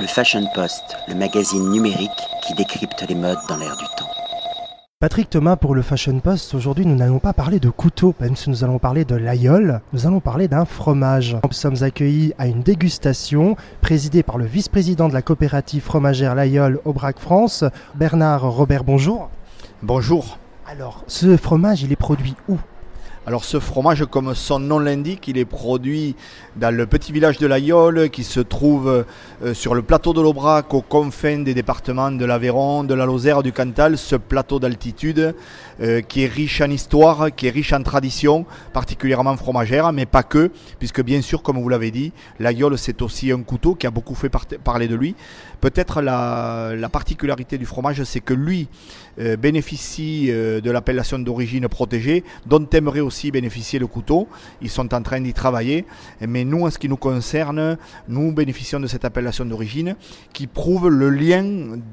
Le Fashion Post, le magazine numérique qui décrypte les modes dans l'air du temps. Patrick Thomas pour le Fashion Post. Aujourd'hui, nous n'allons pas parler de couteau, même si nous allons parler de l'aïeul. Nous allons parler d'un fromage. Nous sommes accueillis à une dégustation présidée par le vice-président de la coopérative fromagère L'Aïeul Aubrac France, Bernard Robert. Bonjour. Bonjour. Alors, ce fromage, il est produit où? Alors ce fromage, comme son nom l'indique, il est produit dans le petit village de l'Aïole qui se trouve euh, sur le plateau de l'Aubrac aux confins des départements de l'Aveyron, de la Lozère, du Cantal, ce plateau d'altitude euh, qui est riche en histoire, qui est riche en tradition, particulièrement fromagère, mais pas que, puisque bien sûr, comme vous l'avez dit, l'Aïole c'est aussi un couteau qui a beaucoup fait parler de lui. Peut-être la, particularité du fromage, c'est que lui euh, bénéficie de l'appellation d'origine protégée, dont aimerait aussi bénéficier le couteau. Ils sont en train d'y travailler. Mais nous, en ce qui nous concerne, nous bénéficions de cette appellation d'origine qui prouve le lien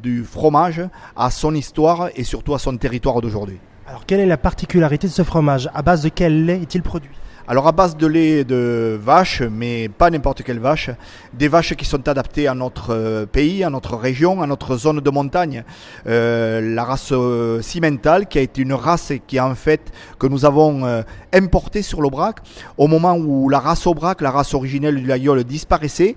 du fromage à son histoire et surtout à son territoire d'aujourd'hui. Alors, quelle est la particularité de ce fromage? À base de quel lait est-il produit? Alors à base de lait de vache, mais pas n'importe quelle vache, des vaches qui sont adaptées à notre euh, pays, à notre région, à notre zone de montagne. Euh, la race euh, cimentale, qui a été une race qui en fait que nous avons importée sur l'Aubrac au moment où la race Aubrac, la race originelle du Laïol, disparaissait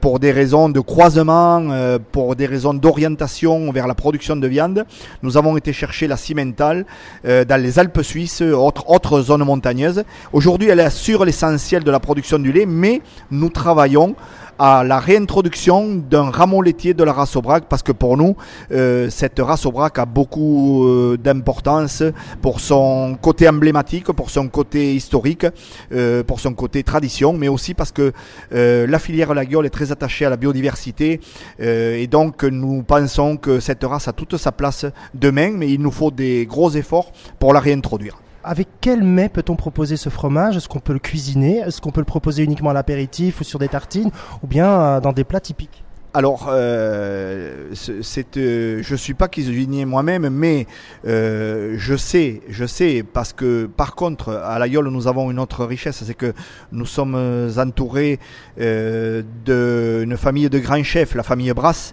pour des raisons de croisement, pour des raisons d'orientation vers la production de viande. Nous avons été chercher la cimentale dans les Alpes suisses, autres zones montagneuses. Aujourd'hui, elle assure l'essentiel de la production du lait, mais nous travaillons à la réintroduction d'un rameau laitier de la race Aubrac parce que pour nous, euh, cette race Aubrac a beaucoup euh, d'importance pour son côté emblématique, pour son côté historique, euh, pour son côté tradition, mais aussi parce que la filière Laguiole est très attachée à la biodiversité et donc nous pensons que cette race a toute sa place demain, mais il nous faut des gros efforts pour la réintroduire. Avec quel mets peut-on proposer ce fromage? Est-ce qu'on peut le cuisiner? Est-ce qu'on peut le proposer uniquement à l'apéritif ou sur des tartines? Ou bien euh, dans des plats typiques? Alors, euh, c'est, euh, je suis pas cuisinier moi-même, mais euh, je sais, je sais, parce que par contre, à l'Aïole, nous avons une autre richesse, c'est que nous sommes entourés d'une famille de grands chefs, la famille Brasse,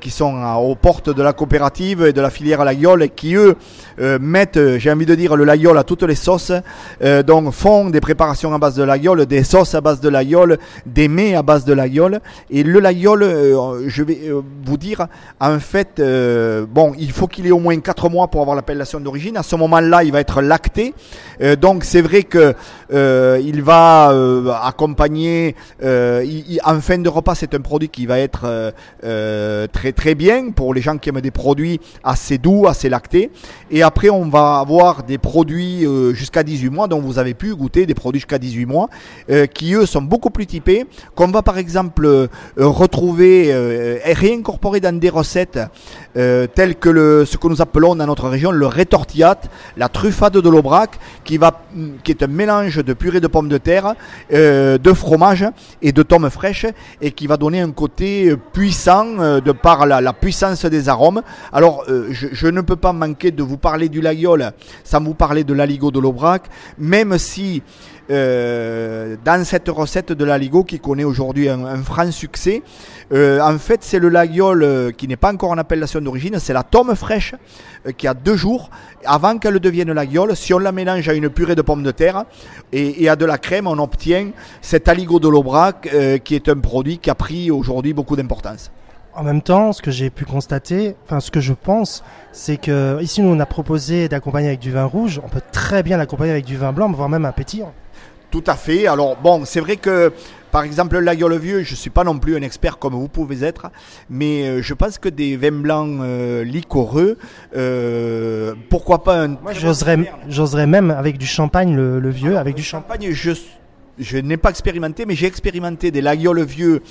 qui sont aux portes de la coopérative et de la filière Laïole, et qui eux mettent, j'ai envie de dire, le Laïole à toutes les sauces, donc font des préparations à base de Laïole, des sauces à base de Laïole, des mets à base de Laïole, et le Laïole euh, je vais euh, vous dire, en fait, euh, bon, il faut qu'il ait au moins 4 mois pour avoir l'appellation d'origine. À ce moment-là, il va être lacté. donc, c'est vrai que il va accompagner. en fin de repas, c'est un produit qui va être très très bien pour les gens qui aiment des produits assez doux, assez lactés. Et après, on va avoir des produits jusqu'à 18 mois, dont vous avez pu goûter des produits jusqu'à 18 mois, qui eux sont beaucoup plus typés, qu'on va par exemple retrouver euh, réincorporer dans des recettes euh, telles que le, ce que nous appelons dans notre région le rétortillat, la truffade de l'Aubrac, qui, va, qui est un mélange de purée de pommes de terre, euh, de fromage et de tomes fraîches, et qui va donner un côté puissant de par la, puissance des arômes. Alors, je, ne peux pas manquer de vous parler du laguiole sans vous parler de l'aligot de l'Aubrac, même si euh, dans cette recette de l'aligot qui connaît aujourd'hui un, franc succès. Euh, en fait, c'est le laguiole euh, qui n'est pas encore en appellation d'origine, c'est la tome fraîche qui a deux jours avant qu'elle devienne laguiole. Si on la mélange à une purée de pommes de terre et, à de la crème, on obtient cet aligot de l'Aubrac qui est un produit qui a pris aujourd'hui beaucoup d'importance. En même temps, ce que j'ai pu constater, enfin ce que je pense, c'est que ici nous on a proposé d'accompagner avec du vin rouge. On peut très bien l'accompagner avec du vin blanc, voire même un pétillant. Tout à fait. Alors bon, c'est vrai que par exemple, la gueule vieux, je ne suis pas non plus un expert comme vous pouvez être, mais euh, je pense que des vins blancs euh, liquoreux, euh, pourquoi pas un. Moi, j'oserais, même avec du champagne le, vieux, avec du champagne. Je, je n'ai pas expérimenté, mais j'ai expérimenté des lagioles vieux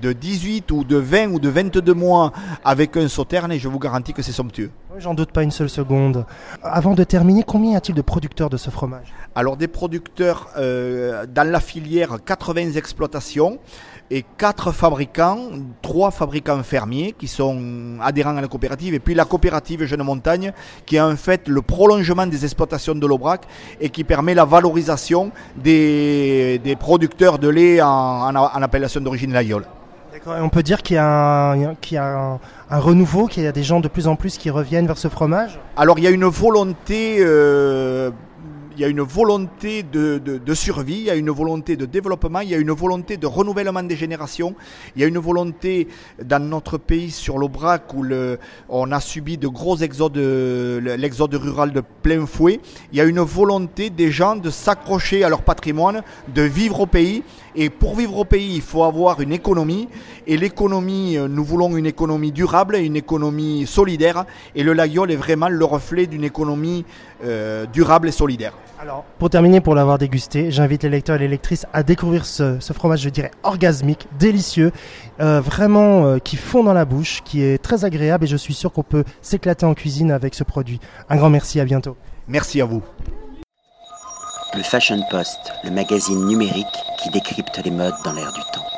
de 18 ou de 20 ou de 22 mois avec un sauterne et je vous garantis que c'est somptueux. J'en doute pas une seule seconde. Avant de terminer, combien y a-t-il de producteurs de ce fromage? Alors des producteurs euh, dans la filière 80 exploitations et quatre fabricants, trois fabricants fermiers qui sont adhérents à la coopérative, et puis la coopérative Jeune Montagne qui est en fait le prolongement des exploitations de l'Aubrac et qui permet la valorisation des, producteurs de lait en, appellation d'origine Laïole. On peut dire qu'il y a, un, renouveau, qu'il y a des gens de plus en plus qui reviennent vers ce fromage? Alors il y a une volonté euh, il y a une volonté de, de, survie, il y a une volonté de développement, il y a une volonté de renouvellement des générations, il y a une volonté dans notre pays sur l'Aubrac où on a subi de gros exodes, l'exode rural de plein fouet, il y a une volonté des gens de s'accrocher à leur patrimoine, de vivre au pays. Et pour vivre au pays, il faut avoir une économie. Et l'économie, nous voulons une économie durable, une économie solidaire. Et le Laguiole est vraiment le reflet d'une économie euh, durable et solidaire. Alors, pour terminer, pour l'avoir dégusté, j'invite les lecteurs et les lectrices à découvrir ce, fromage, je dirais, orgasmique, délicieux, euh, vraiment euh, qui fond dans la bouche, qui est très agréable et je suis sûr qu'on peut s'éclater en cuisine avec ce produit. Un grand merci, à bientôt. Merci à vous. Le Fashion Post, le magazine numérique qui décrypte les modes dans l'air du temps.